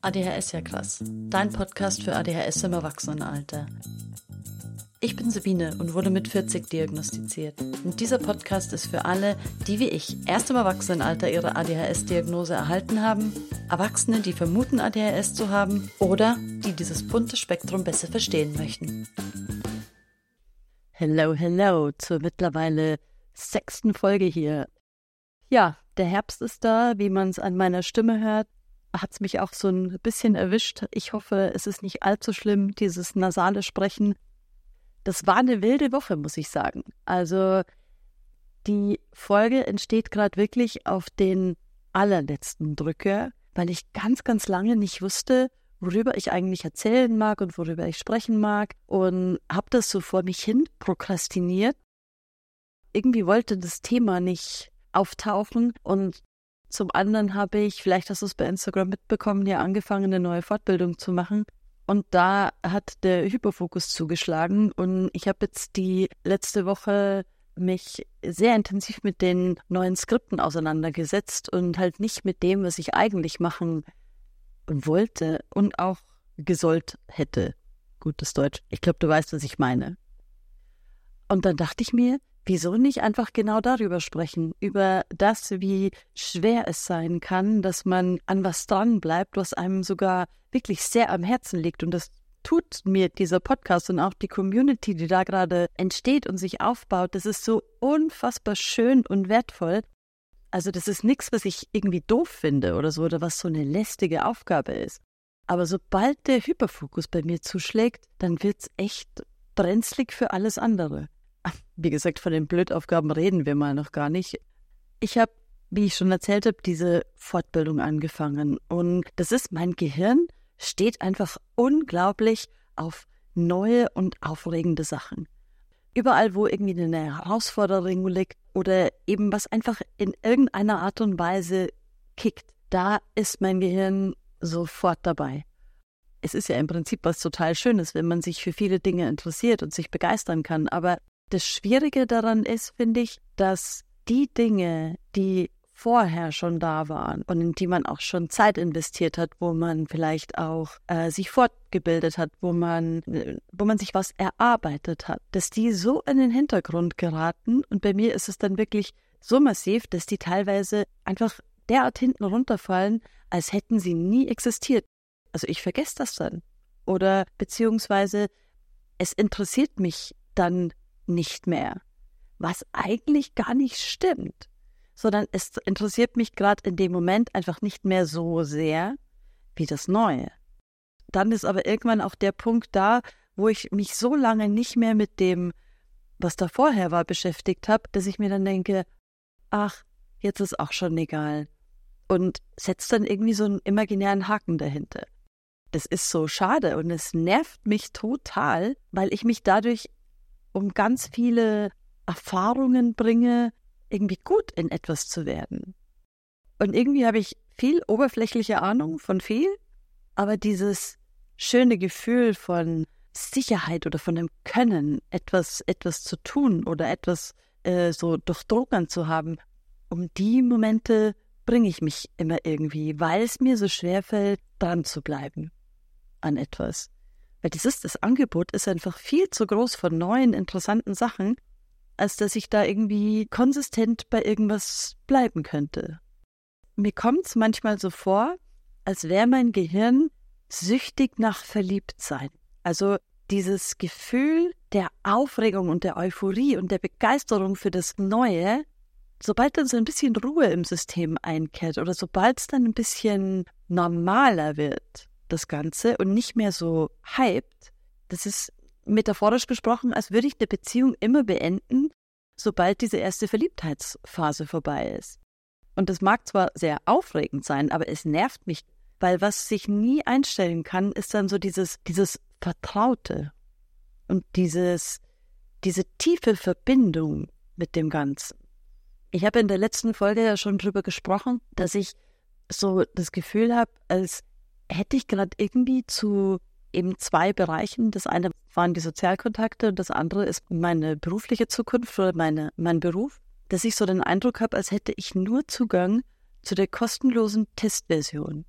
ADHS ja krass. Dein Podcast für ADHS im Erwachsenenalter. Ich bin Sabine und wurde mit 40 diagnostiziert. Und dieser Podcast ist für alle, die wie ich erst im Erwachsenenalter ihre ADHS-Diagnose erhalten haben, Erwachsene, die vermuten, ADHS zu haben oder die dieses bunte Spektrum besser verstehen möchten. Hello, hello zur mittlerweile sechsten Folge hier. Ja, der Herbst ist da, wie man es an meiner Stimme hört hat es mich auch so ein bisschen erwischt. Ich hoffe, es ist nicht allzu schlimm, dieses nasale Sprechen. Das war eine wilde Woche, muss ich sagen. Also die Folge entsteht gerade wirklich auf den allerletzten Drücker, weil ich ganz, ganz lange nicht wusste, worüber ich eigentlich erzählen mag und worüber ich sprechen mag und habe das so vor mich hin prokrastiniert. Irgendwie wollte das Thema nicht auftauchen und zum anderen habe ich, vielleicht hast du es bei Instagram mitbekommen, ja angefangen, eine neue Fortbildung zu machen. Und da hat der Hyperfokus zugeschlagen. Und ich habe jetzt die letzte Woche mich sehr intensiv mit den neuen Skripten auseinandergesetzt und halt nicht mit dem, was ich eigentlich machen wollte und auch gesollt hätte. Gutes Deutsch. Ich glaube, du weißt, was ich meine. Und dann dachte ich mir, wieso nicht einfach genau darüber sprechen? Über das, wie schwer es sein kann, dass man an was dran bleibt, was einem sogar wirklich sehr am Herzen liegt. Und das tut mir dieser Podcast und auch die Community, die da gerade entsteht und sich aufbaut. Das ist so unfassbar schön und wertvoll. Also das ist nichts, was ich irgendwie doof finde oder so, oder was so eine lästige Aufgabe ist. Aber sobald der Hyperfokus bei mir zuschlägt, dann wird's echt brenzlig für alles andere. Wie gesagt, von den Blödaufgaben reden wir mal noch gar nicht. Ich habe, wie ich schon erzählt habe, diese Fortbildung angefangen. Und das ist, mein Gehirn steht einfach unglaublich auf neue und aufregende Sachen. Überall, wo irgendwie eine Herausforderung liegt oder eben was einfach in irgendeiner Art und Weise kickt, da ist mein Gehirn sofort dabei. Es ist ja im Prinzip was total Schönes, wenn man sich für viele Dinge interessiert und sich begeistern kann, aber das Schwierige daran ist, finde ich, dass die Dinge, die vorher schon da waren und in die man auch schon Zeit investiert hat, wo man vielleicht auch äh, sich fortgebildet hat, wo man, wo man sich was erarbeitet hat, dass die so in den Hintergrund geraten und bei mir ist es dann wirklich so massiv, dass die teilweise einfach derart hinten runterfallen, als hätten sie nie existiert. Also ich vergesse das dann. Oder beziehungsweise es interessiert mich dann nicht mehr. Was eigentlich gar nicht stimmt, sondern es interessiert mich gerade in dem Moment einfach nicht mehr so sehr wie das Neue. Dann ist aber irgendwann auch der Punkt da, wo ich mich so lange nicht mehr mit dem, was da vorher war, beschäftigt habe, dass ich mir dann denke, ach, jetzt ist auch schon egal. Und setzt dann irgendwie so einen imaginären Haken dahinter. Das ist so schade und es nervt mich total, weil ich mich dadurch um ganz viele Erfahrungen bringe, irgendwie gut in etwas zu werden. Und irgendwie habe ich viel oberflächliche Ahnung von viel, aber dieses schöne Gefühl von Sicherheit oder von dem Können, etwas, etwas zu tun oder etwas äh, so durchdrungen zu haben, um die Momente bringe ich mich immer irgendwie, weil es mir so schwer fällt, dran zu bleiben an etwas. Weil dieses, das Angebot ist einfach viel zu groß von neuen, interessanten Sachen, als dass ich da irgendwie konsistent bei irgendwas bleiben könnte. Mir kommt es manchmal so vor, als wäre mein Gehirn süchtig nach Verliebtsein. Also dieses Gefühl der Aufregung und der Euphorie und der Begeisterung für das Neue, sobald dann so ein bisschen Ruhe im System einkehrt oder sobald es dann ein bisschen normaler wird, das Ganze und nicht mehr so hyped. Das ist metaphorisch gesprochen, als würde ich eine Beziehung immer beenden, sobald diese erste Verliebtheitsphase vorbei ist. Und das mag zwar sehr aufregend sein, aber es nervt mich, weil was sich nie einstellen kann, ist dann so dieses, dieses Vertraute und dieses, diese tiefe Verbindung mit dem Ganzen. Ich habe in der letzten Folge ja schon drüber gesprochen, dass ich so das Gefühl habe, als hätte ich gerade irgendwie zu eben zwei Bereichen. Das eine waren die Sozialkontakte und das andere ist meine berufliche Zukunft oder meine, mein Beruf, dass ich so den Eindruck habe, als hätte ich nur Zugang zu der kostenlosen Testversion.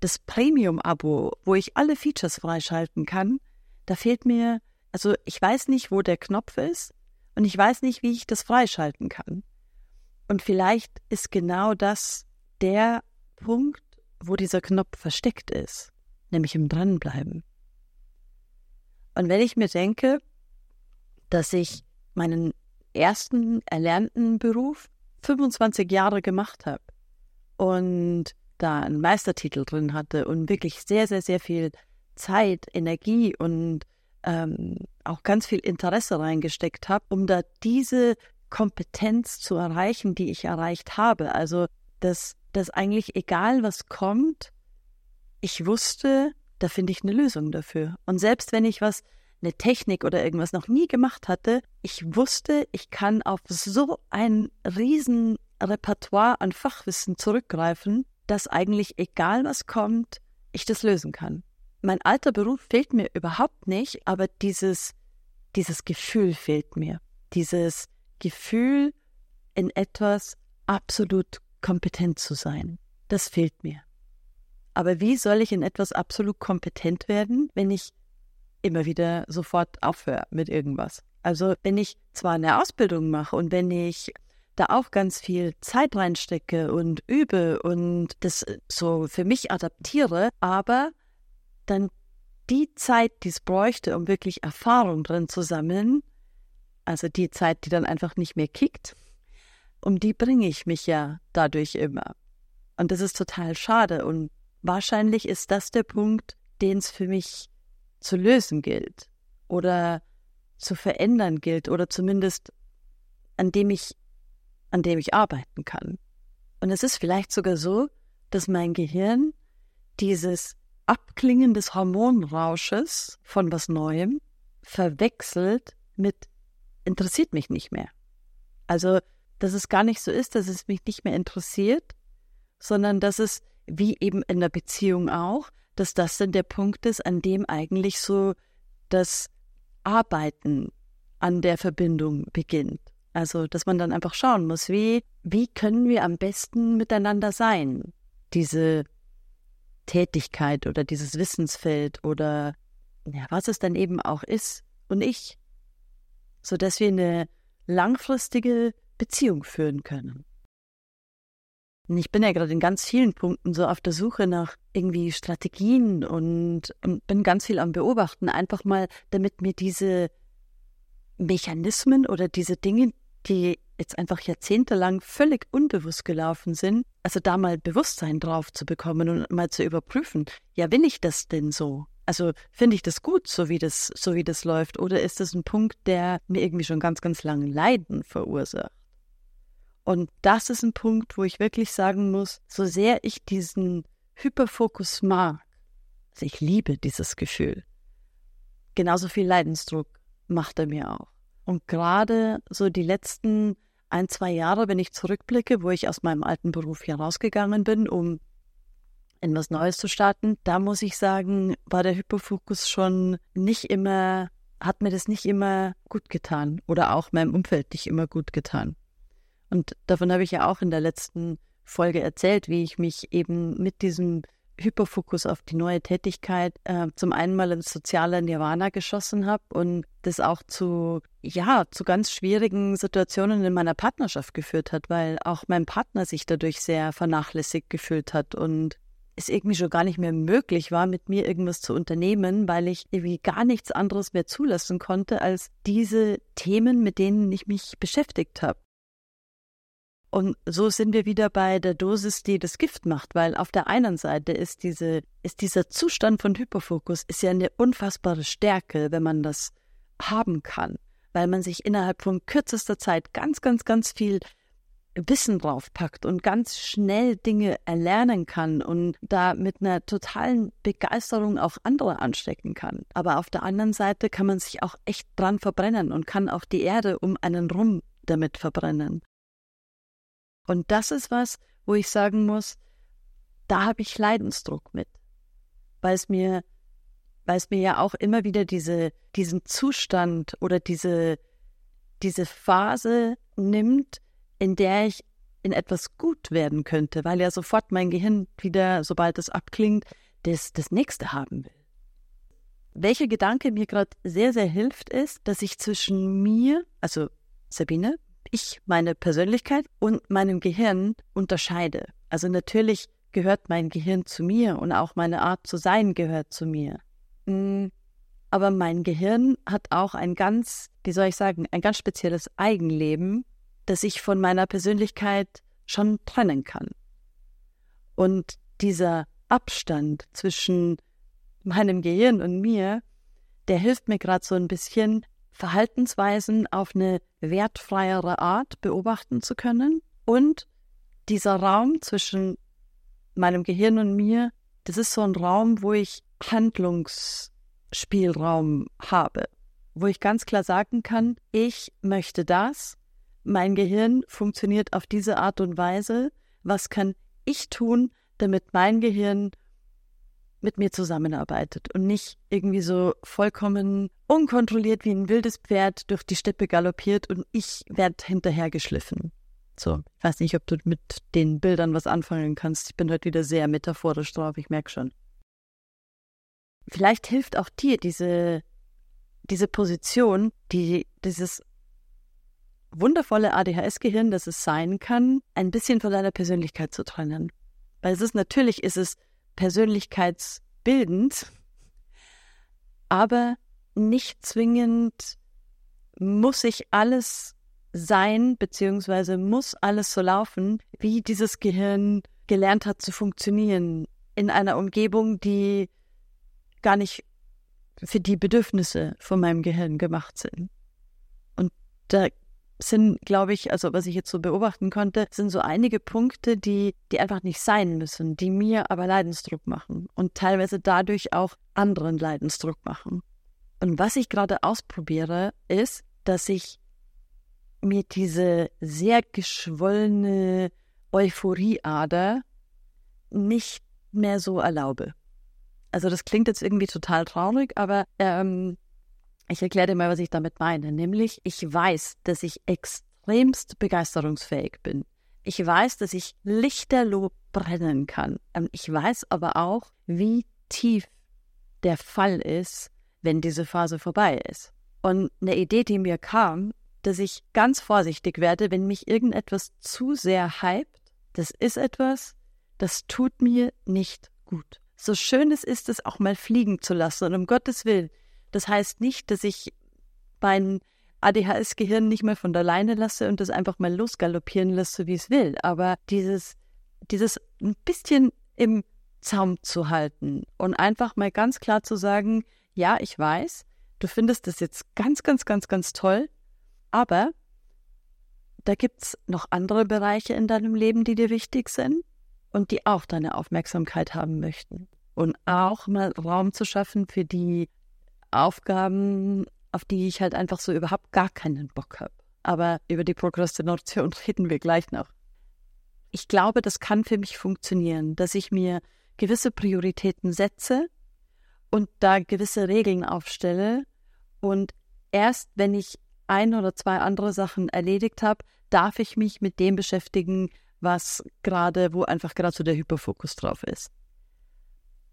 das Premium-Abo, wo ich alle Features freischalten kann, da fehlt mir, also ich weiß nicht, wo der Knopf ist und ich weiß nicht, wie ich das freischalten kann. Und vielleicht ist genau das der Punkt, wo dieser Knopf versteckt ist, nämlich im Dranbleiben. Und wenn ich mir denke, dass ich meinen ersten erlernten Beruf 25 Jahre gemacht habe und da einen Meistertitel drin hatte und wirklich sehr, sehr, sehr viel Zeit, Energie und ähm, auch ganz viel Interesse reingesteckt habe, um da diese Kompetenz zu erreichen, die ich erreicht habe. Also, dass, dass eigentlich egal was kommt, ich wusste, da finde ich eine Lösung dafür. Und selbst wenn ich was, eine Technik oder irgendwas noch nie gemacht hatte, ich wusste, ich kann auf so ein riesen Repertoire an Fachwissen zurückgreifen, dass eigentlich egal was kommt, ich das lösen kann. Mein alter Beruf fehlt mir überhaupt nicht, aber dieses, dieses Gefühl fehlt mir. Dieses Gefühl, in etwas absolut kompetent zu sein. Das fehlt mir. Aber wie soll ich in etwas absolut kompetent werden, wenn ich immer wieder sofort aufhöre mit irgendwas? Also wenn ich zwar eine Ausbildung mache und wenn ich da auch ganz viel Zeit reinstecke und übe und das so für mich adaptiere, aber dann die Zeit, die es bräuchte, um wirklich Erfahrung drin zu sammeln, also die Zeit, die dann einfach nicht mehr kickt, um die bringe ich mich ja dadurch immer. Und das ist total schade. Und wahrscheinlich ist das der Punkt, den es für mich zu lösen gilt oder zu verändern gilt oder zumindest an dem ich an dem ich arbeiten kann. Und es ist vielleicht sogar so, dass mein Gehirn dieses Abklingen des Hormonrausches von was Neuem verwechselt mit interessiert mich nicht mehr. Also, dass es gar nicht so ist, dass es mich nicht mehr interessiert, sondern dass es, wie eben in der Beziehung auch, dass das dann der Punkt ist, an dem eigentlich so das Arbeiten an der Verbindung beginnt. Also, dass man dann einfach schauen muss, wie, wie können wir am besten miteinander sein? Diese Tätigkeit oder dieses Wissensfeld oder ja, was es dann eben auch ist und ich, sodass wir eine langfristige Beziehung führen können. Und ich bin ja gerade in ganz vielen Punkten so auf der Suche nach irgendwie Strategien und, und bin ganz viel am Beobachten, einfach mal, damit mir diese Mechanismen oder diese Dinge, die jetzt einfach jahrzehntelang völlig unbewusst gelaufen sind, also da mal Bewusstsein drauf zu bekommen und mal zu überprüfen, ja, will ich das denn so? Also finde ich das gut, so wie das, so wie das läuft, oder ist das ein Punkt, der mir irgendwie schon ganz, ganz lange Leiden verursacht? Und das ist ein Punkt, wo ich wirklich sagen muss, so sehr ich diesen Hyperfokus mag, also ich liebe dieses Gefühl, genauso viel Leidensdruck macht er mir auch. Und gerade so die letzten ein, zwei Jahre, wenn ich zurückblicke, wo ich aus meinem alten Beruf hier rausgegangen bin, um in was Neues zu starten, da muss ich sagen, war der Hyperfokus schon nicht immer, hat mir das nicht immer gut getan oder auch meinem Umfeld nicht immer gut getan. Und davon habe ich ja auch in der letzten Folge erzählt, wie ich mich eben mit diesem Hyperfokus auf die neue Tätigkeit äh, zum einen mal ins soziale Nirvana geschossen habe und das auch zu, ja, zu ganz schwierigen Situationen in meiner Partnerschaft geführt hat, weil auch mein Partner sich dadurch sehr vernachlässigt gefühlt hat und es irgendwie schon gar nicht mehr möglich war, mit mir irgendwas zu unternehmen, weil ich irgendwie gar nichts anderes mehr zulassen konnte als diese Themen, mit denen ich mich beschäftigt habe. Und so sind wir wieder bei der Dosis, die das Gift macht, weil auf der einen Seite ist diese, ist dieser Zustand von Hyperfokus ist ja eine unfassbare Stärke, wenn man das haben kann, weil man sich innerhalb von kürzester Zeit ganz, ganz, ganz viel Wissen draufpackt und ganz schnell Dinge erlernen kann und da mit einer totalen Begeisterung auch andere anstecken kann. Aber auf der anderen Seite kann man sich auch echt dran verbrennen und kann auch die Erde um einen rum damit verbrennen. Und das ist was, wo ich sagen muss, da habe ich Leidensdruck mit, weil es mir, weil es mir ja auch immer wieder diese, diesen Zustand oder diese, diese Phase nimmt, in der ich in etwas gut werden könnte, weil ja sofort mein Gehirn wieder, sobald es abklingt, das, das nächste haben will. Welcher Gedanke mir gerade sehr, sehr hilft, ist, dass ich zwischen mir, also Sabine, ich, meine Persönlichkeit und meinem Gehirn unterscheide. Also natürlich gehört mein Gehirn zu mir und auch meine Art zu sein gehört zu mir. Mm, aber mein Gehirn hat auch ein ganz, wie soll ich sagen, ein ganz spezielles Eigenleben, das ich von meiner Persönlichkeit schon trennen kann. Und dieser Abstand zwischen meinem Gehirn und mir, der hilft mir gerade so ein bisschen, Verhaltensweisen auf eine wertfreiere Art beobachten zu können. Und dieser Raum zwischen meinem Gehirn und mir, das ist so ein Raum, wo ich Handlungsspielraum habe, wo ich ganz klar sagen kann, ich möchte das, mein Gehirn funktioniert auf diese Art und Weise, was kann ich tun, damit mein Gehirn mit mir zusammenarbeitet und nicht irgendwie so vollkommen unkontrolliert wie ein wildes Pferd durch die Steppe galoppiert und ich werde hinterher geschliffen. So, ich weiß nicht, ob du mit den Bildern was anfangen kannst. Ich bin heute wieder sehr metaphorisch drauf, ich merke schon. Vielleicht hilft auch dir diese, diese Position, die, dieses wundervolle ADHS-Gehirn, das es sein kann, ein bisschen von deiner Persönlichkeit zu trennen. Weil es ist natürlich, ist es persönlichkeitsbildend, aber nicht zwingend muss ich alles sein, beziehungsweise muss alles so laufen, wie dieses Gehirn gelernt hat zu funktionieren in einer Umgebung, die gar nicht für die Bedürfnisse von meinem Gehirn gemacht sind. Und da sind, glaube ich, also was ich jetzt so beobachten konnte, sind so einige Punkte, die, die einfach nicht sein müssen, die mir aber Leidensdruck machen und teilweise dadurch auch anderen Leidensdruck machen. Und was ich gerade ausprobiere, ist, dass ich mir diese sehr geschwollene Euphorieader nicht mehr so erlaube. Also das klingt jetzt irgendwie total traurig, aber ähm, ich erkläre dir mal, was ich damit meine. Nämlich, ich weiß, dass ich extremst begeisterungsfähig bin. Ich weiß, dass ich lichterloh brennen kann. Ähm, ich weiß aber auch, wie tief der Fall ist, wenn diese Phase vorbei ist. Und eine Idee, die mir kam, dass ich ganz vorsichtig werde, wenn mich irgendetwas zu sehr hypt. Das ist etwas, das tut mir nicht gut. So schön es ist, es auch mal fliegen zu lassen. Und um Gottes Willen, das heißt nicht, dass ich mein ADHS-Gehirn nicht mehr von der Leine lasse und das einfach mal losgaloppieren lasse, wie es will. Aber dieses, dieses ein bisschen im Zaum zu halten und einfach mal ganz klar zu sagen, ja, ich weiß, du findest das jetzt ganz, ganz, ganz, ganz toll, aber da gibt es noch andere Bereiche in deinem Leben, die dir wichtig sind und die auch deine Aufmerksamkeit haben möchten. Und auch mal Raum zu schaffen für die Aufgaben, auf die ich halt einfach so überhaupt gar keinen Bock habe. Aber über die Prokrastination reden wir gleich noch. Ich glaube, das kann für mich funktionieren, dass ich mir gewisse Prioritäten setze und da gewisse Regeln aufstelle und erst wenn ich ein oder zwei andere Sachen erledigt habe, darf ich mich mit dem beschäftigen, was gerade, wo einfach gerade so der Hyperfokus drauf ist.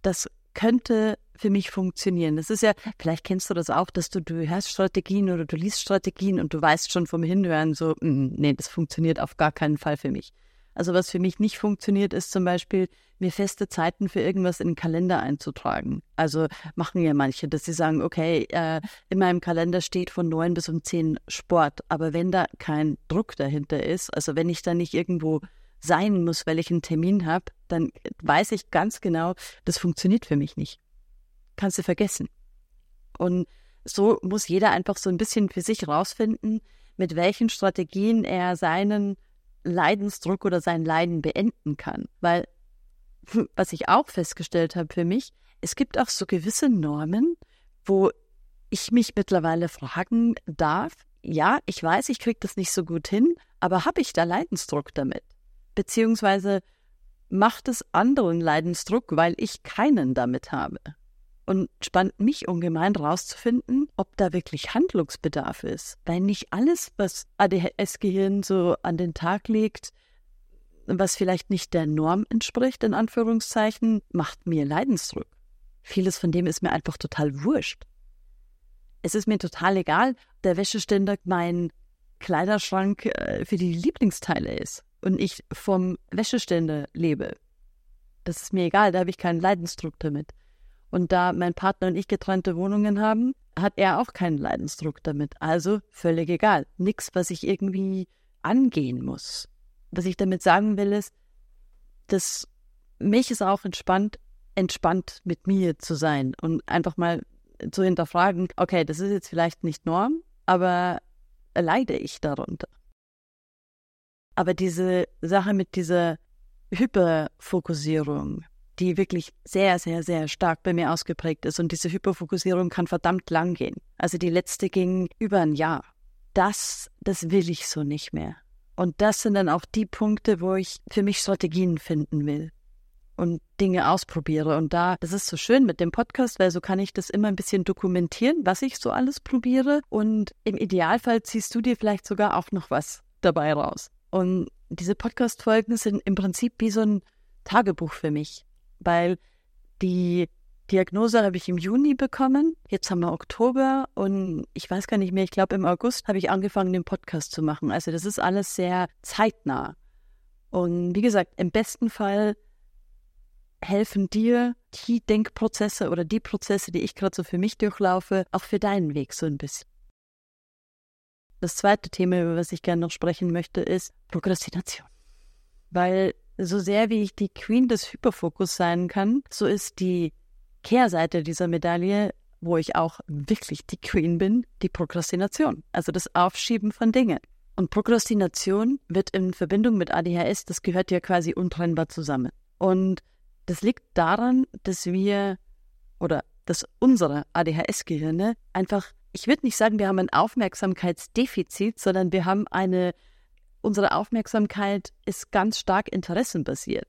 Das könnte für mich funktionieren. Das ist ja, vielleicht kennst du das auch, dass du, du hörst Strategien oder du liest Strategien und du weißt schon vom Hinhören so, mm, nee, das funktioniert auf gar keinen Fall für mich. Also was für mich nicht funktioniert, ist zum Beispiel, mir feste Zeiten für irgendwas in den Kalender einzutragen. Also machen ja manche, dass sie sagen, okay, äh, in meinem Kalender steht von neun bis um zehn Sport, aber wenn da kein Druck dahinter ist, also wenn ich da nicht irgendwo sein muss, weil ich einen Termin habe, dann weiß ich ganz genau, das funktioniert für mich nicht. Kannst du vergessen. Und so muss jeder einfach so ein bisschen für sich rausfinden, mit welchen Strategien er seinen Leidensdruck oder sein Leiden beenden kann. Weil, was ich auch festgestellt habe für mich, es gibt auch so gewisse Normen, wo ich mich mittlerweile fragen darf, ja, ich weiß, ich kriege das nicht so gut hin, aber habe ich da Leidensdruck damit? Beziehungsweise macht es anderen Leidensdruck, weil ich keinen damit habe? Und spannt mich ungemein rauszufinden, ob da wirklich Handlungsbedarf ist. Weil nicht alles, was ADHS-Gehirn so an den Tag legt, was vielleicht nicht der Norm entspricht, in Anführungszeichen, macht mir Leidensdruck. Vieles von dem ist mir einfach total wurscht. Es ist mir total egal, der Wäscheständer mein Kleiderschrank äh, für die Lieblingsteile ist und ich vom Wäscheständer lebe. Das ist mir egal, da habe ich keinen Leidensdruck damit. Und da mein Partner und ich getrennte Wohnungen haben, hat er auch keinen Leidensdruck damit. Also völlig egal. Nichts, was ich irgendwie angehen muss. Was ich damit sagen will, ist, dass mich ist auch entspannt, entspannt mit mir zu sein und einfach mal zu hinterfragen, okay, das ist jetzt vielleicht nicht Norm, aber leide ich darunter? Aber diese Sache mit dieser Hyperfokussierung, die wirklich sehr, sehr, sehr stark bei mir ausgeprägt ist. Und diese Hyperfokussierung kann verdammt lang gehen. Also die letzte ging über ein Jahr. Das, das will ich so nicht mehr. Und das sind dann auch die Punkte, wo ich für mich Strategien finden will und Dinge ausprobiere. Und da, das ist so schön mit dem Podcast, weil so kann ich das immer ein bisschen dokumentieren, was ich so alles probiere. Und im Idealfall ziehst du dir vielleicht sogar auch noch was dabei raus. Und diese Podcast-Folgen sind im Prinzip wie so ein Tagebuch für mich, weil die Diagnose habe ich im Juni bekommen. Jetzt haben wir Oktober und ich weiß gar nicht mehr, ich glaube im August habe ich angefangen, den Podcast zu machen. Also das ist alles sehr zeitnah. Und wie gesagt, im besten Fall helfen dir die Denkprozesse oder die Prozesse, die ich gerade so für mich durchlaufe, auch für deinen Weg so ein bisschen. Das zweite Thema, über was ich gerne noch sprechen möchte, ist Prokrastination. Weil so sehr wie ich die Queen des Hyperfokus sein kann, so ist die Kehrseite dieser Medaille, wo ich auch wirklich die Queen bin, die Prokrastination, also das Aufschieben von Dingen. Und Prokrastination wird in Verbindung mit ADHS, das gehört ja quasi untrennbar zusammen. Und das liegt daran, dass wir oder dass unsere ADHS-Gehirne einfach ich würde nicht sagen, wir haben ein Aufmerksamkeitsdefizit, sondern wir haben eine, unsere Aufmerksamkeit ist ganz stark interessenbasiert.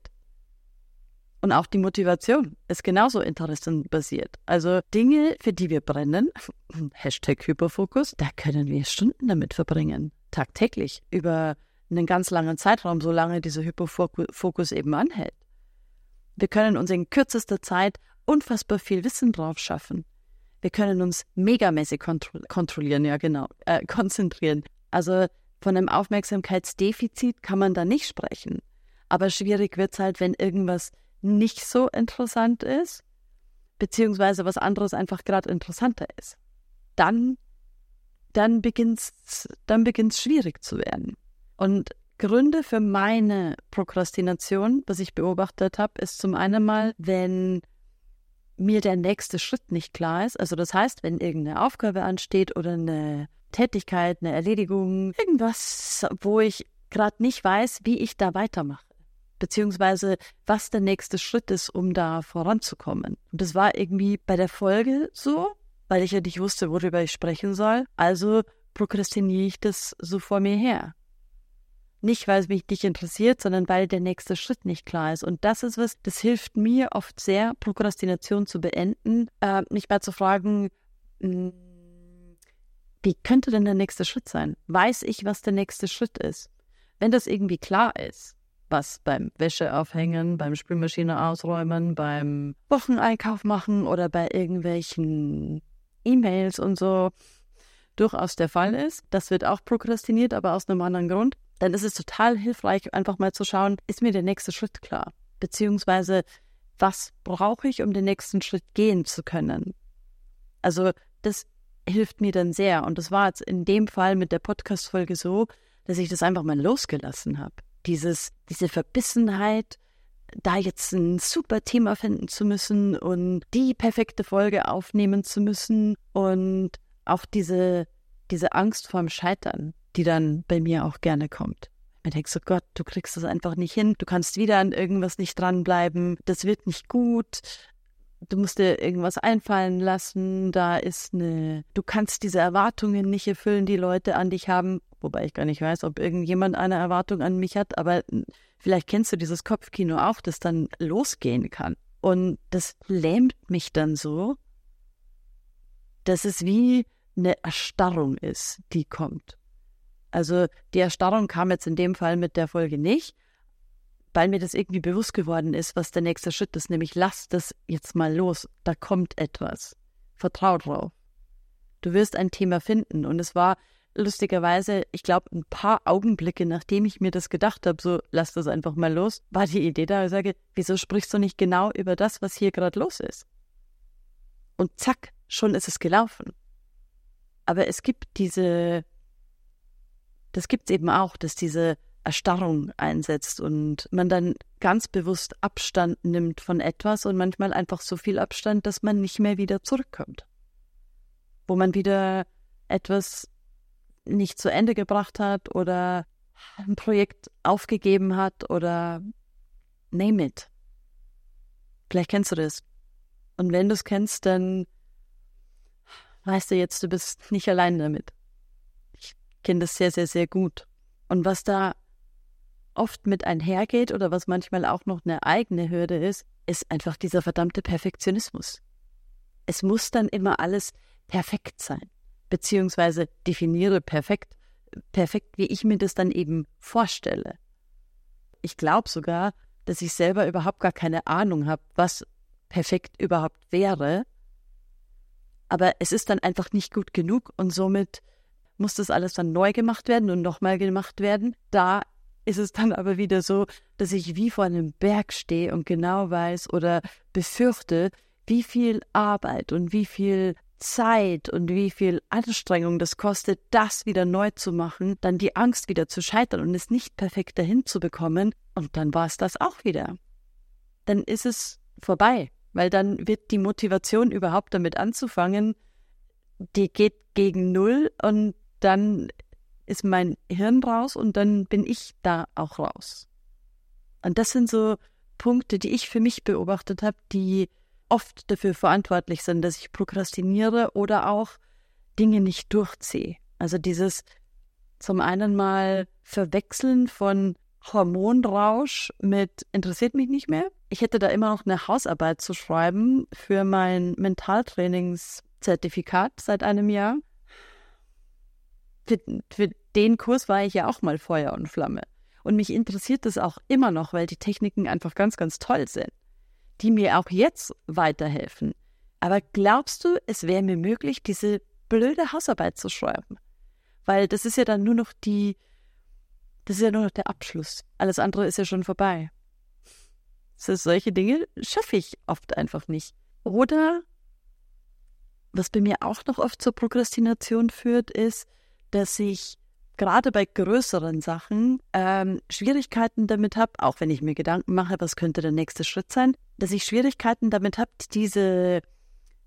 Und auch die Motivation ist genauso interessenbasiert. Also Dinge, für die wir brennen, Hashtag Hyperfokus, da können wir Stunden damit verbringen. Tagtäglich. Über einen ganz langen Zeitraum, solange dieser Hyperfokus eben anhält. Wir können uns in kürzester Zeit unfassbar viel Wissen drauf schaffen. Wir können uns megamäßig kontro kontrollieren, ja genau, äh, konzentrieren. Also von einem Aufmerksamkeitsdefizit kann man da nicht sprechen. Aber schwierig wird es halt, wenn irgendwas nicht so interessant ist, beziehungsweise was anderes einfach gerade interessanter ist. Dann, dann beginnt's, dann beginnt's schwierig zu werden. Und Gründe für meine Prokrastination, was ich beobachtet habe, ist zum einen mal, wenn mir der nächste Schritt nicht klar ist. Also das heißt, wenn irgendeine Aufgabe ansteht oder eine Tätigkeit, eine Erledigung, irgendwas, wo ich gerade nicht weiß, wie ich da weitermache, beziehungsweise was der nächste Schritt ist, um da voranzukommen. Und das war irgendwie bei der Folge so, weil ich ja nicht wusste, worüber ich sprechen soll. Also prokrastiniere ich das so vor mir her. Nicht, weil es mich nicht interessiert, sondern weil der nächste Schritt nicht klar ist. Und das ist was, das hilft mir oft sehr, Prokrastination zu beenden, äh, mich mal zu fragen, mh, hm, wie könnte denn der nächste Schritt sein? Weiß ich, was der nächste Schritt ist? Wenn das irgendwie klar ist, was beim Wäscheaufhängen, beim Spülmaschine ausräumen, beim Wocheneinkauf machen oder bei irgendwelchen E-Mails und so durchaus der Fall ist. Das wird auch prokrastiniert, aber aus einem anderen Grund dann ist es total hilfreich, einfach mal zu schauen, ist mir der nächste Schritt klar? Beziehungsweise, was brauche ich, um den nächsten Schritt gehen zu können? Also, das hilft mir dann sehr. Und das war jetzt in dem Fall mit der Podcast-Folge so, dass ich das einfach mal losgelassen habe. Dieses, diese Verbissenheit, da jetzt ein super Thema finden zu müssen und die perfekte Folge aufnehmen zu müssen und auch diese, diese Angst vorm Scheitern die dann bei mir auch gerne kommt. Ich denke so, Gott, du kriegst das einfach nicht hin, du kannst wieder an irgendwas nicht dranbleiben, das wird nicht gut, du musst dir irgendwas einfallen lassen, da ist eine, du kannst diese Erwartungen nicht erfüllen, die Leute an dich haben, wobei ich gar nicht weiß, ob irgendjemand eine Erwartung an mich hat, aber vielleicht kennst du dieses Kopfkino auch, das dann losgehen kann. Und das lähmt mich dann so, dass es wie eine Erstarrung ist, die kommt. Also die Erstarrung kam jetzt in dem Fall mit der Folge nicht, weil mir das irgendwie bewusst geworden ist, was der nächste Schritt ist, nämlich lass das jetzt mal los, da kommt etwas. Vertrau drauf. Du wirst ein Thema finden. Und es war lustigerweise, ich glaube, ein paar Augenblicke, nachdem ich mir das gedacht habe, so lass das einfach mal los, war die Idee da, ich sage, wieso sprichst du nicht genau über das, was hier gerade los ist? Und zack, schon ist es gelaufen. Aber es gibt diese, das gibt es eben auch, dass diese Erstarrung einsetzt und man dann ganz bewusst Abstand nimmt von etwas und manchmal einfach so viel Abstand, dass man nicht mehr wieder zurückkommt. Wo man wieder etwas nicht zu Ende gebracht hat oder ein Projekt aufgegeben hat oder name it. Vielleicht kennst du das. Und wenn du es kennst, dann weißt du jetzt, du bist nicht allein damit. Ich kenne das sehr, sehr, sehr gut. Und was da oft mit einhergeht oder was manchmal auch noch eine eigene Hürde ist, ist einfach dieser verdammte Perfektionismus. Es muss dann immer alles perfekt sein beziehungsweise definiere perfekt, perfekt, wie ich mir das dann eben vorstelle. Ich glaube sogar, dass ich selber überhaupt gar keine Ahnung habe, was perfekt überhaupt wäre. Aber es ist dann einfach nicht gut genug und somit muss das alles dann neu gemacht werden und nochmal gemacht werden. Da ist es dann aber wieder so, dass ich wie vor einem Berg stehe und genau weiß oder befürchte, wie viel Arbeit und wie viel Zeit und wie viel Anstrengung das kostet, das wieder neu zu machen, dann die Angst wieder zu scheitern und es nicht perfekt dahin zu bekommen, und dann war es das auch wieder. Dann ist es vorbei, weil dann wird die Motivation überhaupt damit anzufangen, die geht gegen Null und dann ist mein Hirn raus und dann bin ich da auch raus. Und das sind so Punkte, die ich für mich beobachtet habe, die oft dafür verantwortlich sind, dass ich prokrastiniere oder auch Dinge nicht durchziehe. Also dieses zum einen mal Verwechseln von Hormonrausch mit interessiert mich nicht mehr. Ich hätte da immer noch eine Hausarbeit zu schreiben für mein Mentaltrainingszertifikat seit einem Jahr. Für, für den Kurs war ich ja auch mal Feuer und Flamme. Und mich interessiert das auch immer noch, weil die Techniken einfach ganz, ganz toll sind die mir auch jetzt weiterhelfen. Aber glaubst du, es wäre mir möglich, diese blöde Hausarbeit zu schreiben? Weil das ist ja dann nur noch die, das ist ja nur noch der Abschluss. Alles andere ist ja schon vorbei. So, solche Dinge schaffe ich oft einfach nicht. Oder was bei mir auch noch oft zur Prokrastination führt, ist, dass ich gerade bei größeren Sachen ähm, Schwierigkeiten damit habe, auch wenn ich mir Gedanken mache, was könnte der nächste Schritt sein, dass ich Schwierigkeiten damit habe, diese,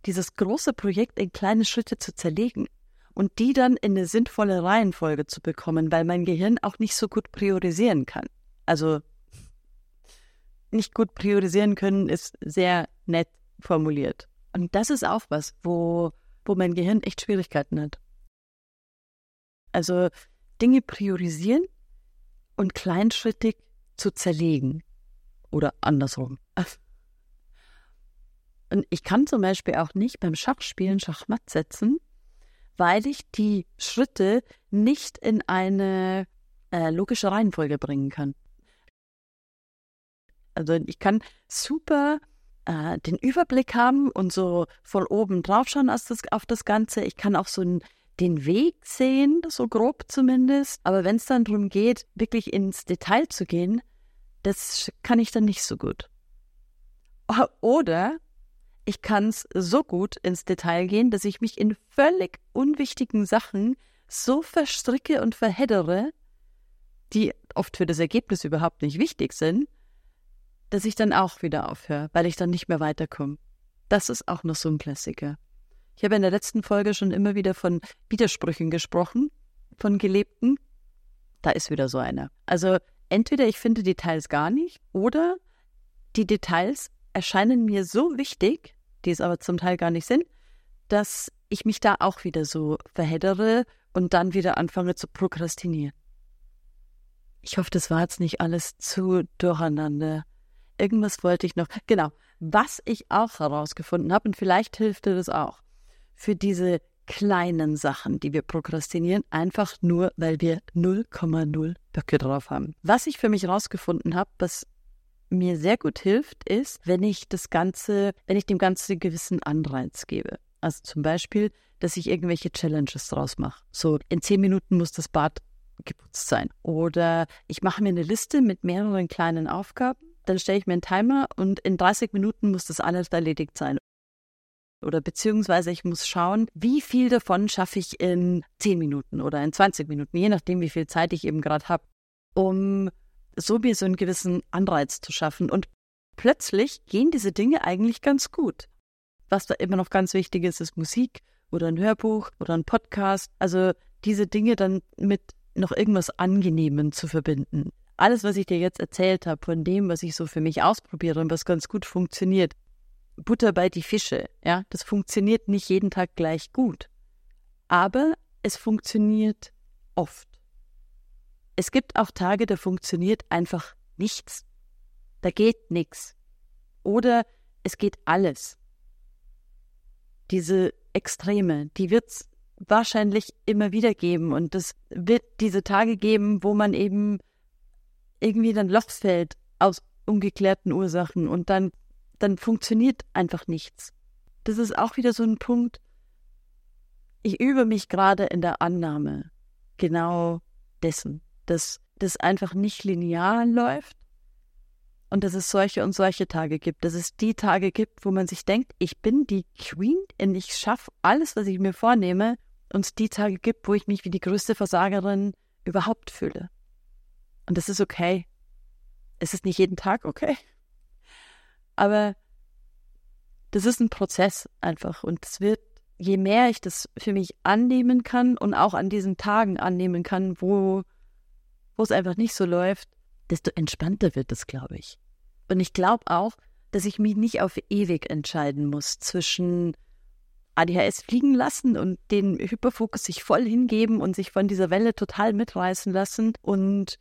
dieses große Projekt in kleine Schritte zu zerlegen und die dann in eine sinnvolle Reihenfolge zu bekommen, weil mein Gehirn auch nicht so gut priorisieren kann. Also nicht gut priorisieren können ist sehr nett formuliert. Und das ist auch was, wo, wo mein Gehirn echt Schwierigkeiten hat. Also Dinge priorisieren und kleinschrittig zu zerlegen. Oder andersrum. Und ich kann zum Beispiel auch nicht beim Schachspielen Schachmatt setzen, weil ich die Schritte nicht in eine äh, logische Reihenfolge bringen kann. Also ich kann super äh, den Überblick haben und so von oben drauf schauen auf das, auf das Ganze. Ich kann auch so ein den Weg sehen, so grob zumindest. Aber wenn es dann darum geht, wirklich ins Detail zu gehen, das kann ich dann nicht so gut. Oder ich kann es so gut ins Detail gehen, dass ich mich in völlig unwichtigen Sachen so verstricke und verheddere, die oft für das Ergebnis überhaupt nicht wichtig sind, dass ich dann auch wieder aufhöre, weil ich dann nicht mehr weiterkomme. Das ist auch noch so ein Klassiker. Ich habe in der letzten Folge schon immer wieder von Widersprüchen gesprochen, von gelebten. Da ist wieder so einer. Also entweder ich finde Details gar nicht oder die Details erscheinen mir so wichtig, die es aber zum Teil gar nicht sind, dass ich mich da auch wieder so verheddere und dann wieder anfange zu prokrastinieren. Ich hoffe, das war jetzt nicht alles zu durcheinander. Irgendwas wollte ich noch. Genau. Was ich auch herausgefunden habe, und vielleicht hilft dir das auch für diese kleinen Sachen, die wir prokrastinieren, einfach nur, weil wir 0,0 Böcke drauf haben. Was ich für mich rausgefunden habe, was mir sehr gut hilft, ist, wenn ich das Ganze, wenn ich dem Ganzen einen gewissen Anreiz gebe. Also zum Beispiel, dass ich irgendwelche Challenges draus mache. So, in zehn Minuten muss das Bad geputzt sein. Oder ich mache mir eine Liste mit mehreren kleinen Aufgaben, dann stelle ich mir einen Timer und in 30 Minuten muss das alles erledigt sein. Oder beziehungsweise ich muss schauen, wie viel davon schaffe ich in 10 Minuten oder in 20 Minuten, je nachdem, wie viel Zeit ich eben gerade habe, um so mir so einen gewissen Anreiz zu schaffen. Und plötzlich gehen diese Dinge eigentlich ganz gut. Was da immer noch ganz wichtig ist, ist Musik oder ein Hörbuch oder ein Podcast. Also diese Dinge dann mit noch irgendwas Angenehmem zu verbinden. Alles, was ich dir jetzt erzählt habe, von dem, was ich so für mich ausprobiere und was ganz gut funktioniert, Butter bei die Fische, ja, das funktioniert nicht jeden Tag gleich gut. Aber es funktioniert oft. Es gibt auch Tage, da funktioniert einfach nichts. Da geht nichts. Oder es geht alles. Diese Extreme, die wird es wahrscheinlich immer wieder geben. Und es wird diese Tage geben, wo man eben irgendwie dann Loch fällt aus ungeklärten Ursachen und dann, dann funktioniert einfach nichts. Das ist auch wieder so ein Punkt. Ich übe mich gerade in der Annahme genau dessen, dass das einfach nicht linear läuft und dass es solche und solche Tage gibt, dass es die Tage gibt, wo man sich denkt, ich bin die Queen und ich schaffe alles, was ich mir vornehme und es die Tage gibt, wo ich mich wie die größte Versagerin überhaupt fühle. Und das ist okay. Es ist nicht jeden Tag okay. Aber das ist ein Prozess einfach. Und es wird, je mehr ich das für mich annehmen kann und auch an diesen Tagen annehmen kann, wo, wo es einfach nicht so läuft, desto entspannter wird es, glaube ich. Und ich glaube auch, dass ich mich nicht auf ewig entscheiden muss zwischen ADHS fliegen lassen und den Hyperfokus sich voll hingeben und sich von dieser Welle total mitreißen lassen und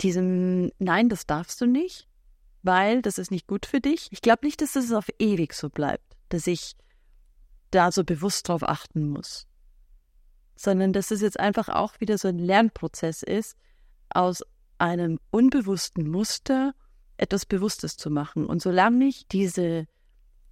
diesem Nein, das darfst du nicht, weil das ist nicht gut für dich. Ich glaube nicht, dass es auf ewig so bleibt, dass ich da so bewusst drauf achten muss, sondern dass es jetzt einfach auch wieder so ein Lernprozess ist, aus einem unbewussten Muster etwas Bewusstes zu machen. Und solange ich diese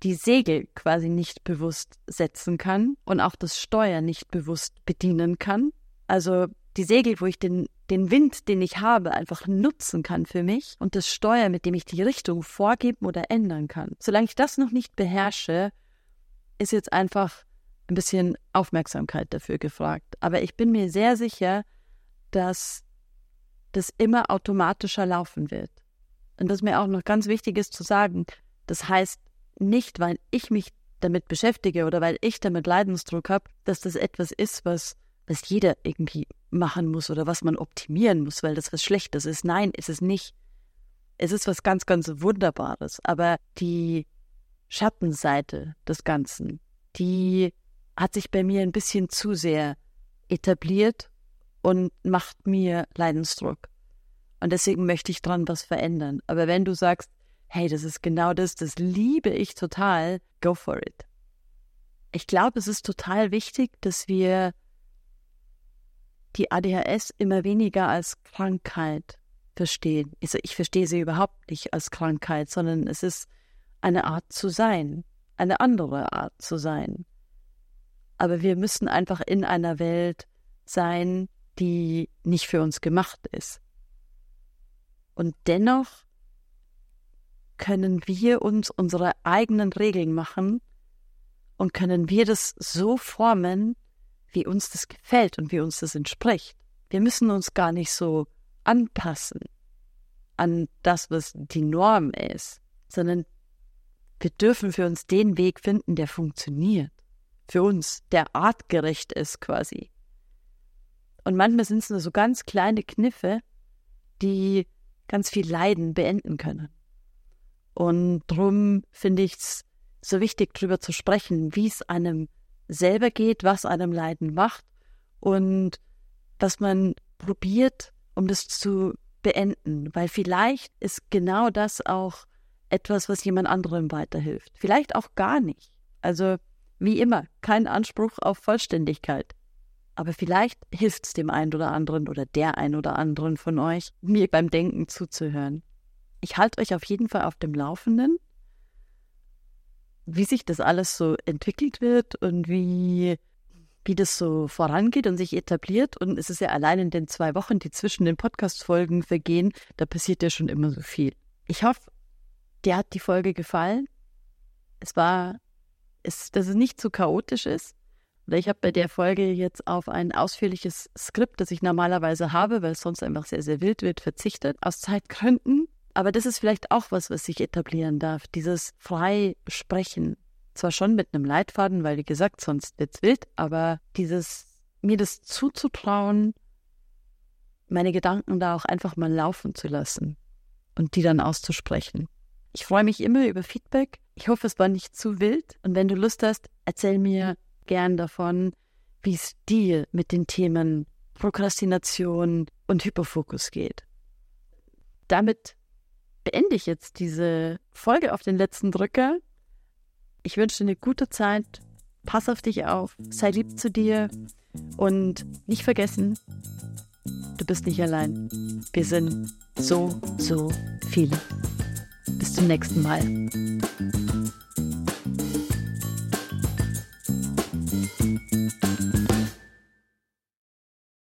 die Segel quasi nicht bewusst setzen kann und auch das Steuer nicht bewusst bedienen kann. Also die Segel, wo ich den, den Wind, den ich habe, einfach nutzen kann für mich und das Steuer, mit dem ich die Richtung vorgeben oder ändern kann. Solange ich das noch nicht beherrsche, ist jetzt einfach ein bisschen Aufmerksamkeit dafür gefragt. Aber ich bin mir sehr sicher, dass das immer automatischer laufen wird. Und das mir auch noch ganz wichtig ist zu sagen, das heißt nicht, weil ich mich damit beschäftige oder weil ich damit Leidensdruck habe, dass das etwas ist, was, was jeder irgendwie machen muss oder was man optimieren muss, weil das was Schlechtes ist. Nein, ist es nicht. Es ist was ganz, ganz Wunderbares. Aber die Schattenseite des Ganzen, die hat sich bei mir ein bisschen zu sehr etabliert und macht mir Leidensdruck. Und deswegen möchte ich dran was verändern. Aber wenn du sagst, hey, das ist genau das, das liebe ich total, go for it. Ich glaube, es ist total wichtig, dass wir die ADHS immer weniger als Krankheit verstehen. Also ich verstehe sie überhaupt nicht als Krankheit, sondern es ist eine Art zu sein, eine andere Art zu sein. Aber wir müssen einfach in einer Welt sein, die nicht für uns gemacht ist. Und dennoch können wir uns unsere eigenen Regeln machen und können wir das so formen, wie uns das gefällt und wie uns das entspricht. Wir müssen uns gar nicht so anpassen an das, was die Norm ist, sondern wir dürfen für uns den Weg finden, der funktioniert. Für uns, der artgerecht ist quasi. Und manchmal sind es nur so ganz kleine Kniffe, die ganz viel Leiden beenden können. Und darum finde ich es so wichtig, darüber zu sprechen, wie es einem selber geht, was einem Leiden macht und was man probiert, um das zu beenden. Weil vielleicht ist genau das auch etwas, was jemand anderem weiterhilft. Vielleicht auch gar nicht. Also wie immer, kein Anspruch auf Vollständigkeit. Aber vielleicht hilft es dem einen oder anderen oder der einen oder anderen von euch, mir beim Denken zuzuhören. Ich halte euch auf jeden Fall auf dem Laufenden, wie sich das alles so entwickelt wird und wie, wie das so vorangeht und sich etabliert. Und es ist ja allein in den zwei Wochen, die zwischen den Podcast-Folgen vergehen, da passiert ja schon immer so viel. Ich hoffe, dir hat die Folge gefallen. Es war, es, dass es nicht zu chaotisch ist. Oder ich habe bei der Folge jetzt auf ein ausführliches Skript, das ich normalerweise habe, weil es sonst einfach sehr, sehr wild wird, verzichtet, aus Zeitgründen. Aber das ist vielleicht auch was, was sich etablieren darf. Dieses frei sprechen. Zwar schon mit einem Leitfaden, weil wie gesagt, sonst wird's wild, aber dieses, mir das zuzutrauen, meine Gedanken da auch einfach mal laufen zu lassen und die dann auszusprechen. Ich freue mich immer über Feedback. Ich hoffe, es war nicht zu wild. Und wenn du Lust hast, erzähl mir gern davon, wie es dir mit den Themen Prokrastination und Hyperfokus geht. Damit beende ich jetzt diese Folge auf den letzten Drücker. Ich wünsche dir eine gute Zeit. Pass auf dich auf. Sei lieb zu dir. Und nicht vergessen, du bist nicht allein. Wir sind so, so viele. Bis zum nächsten Mal.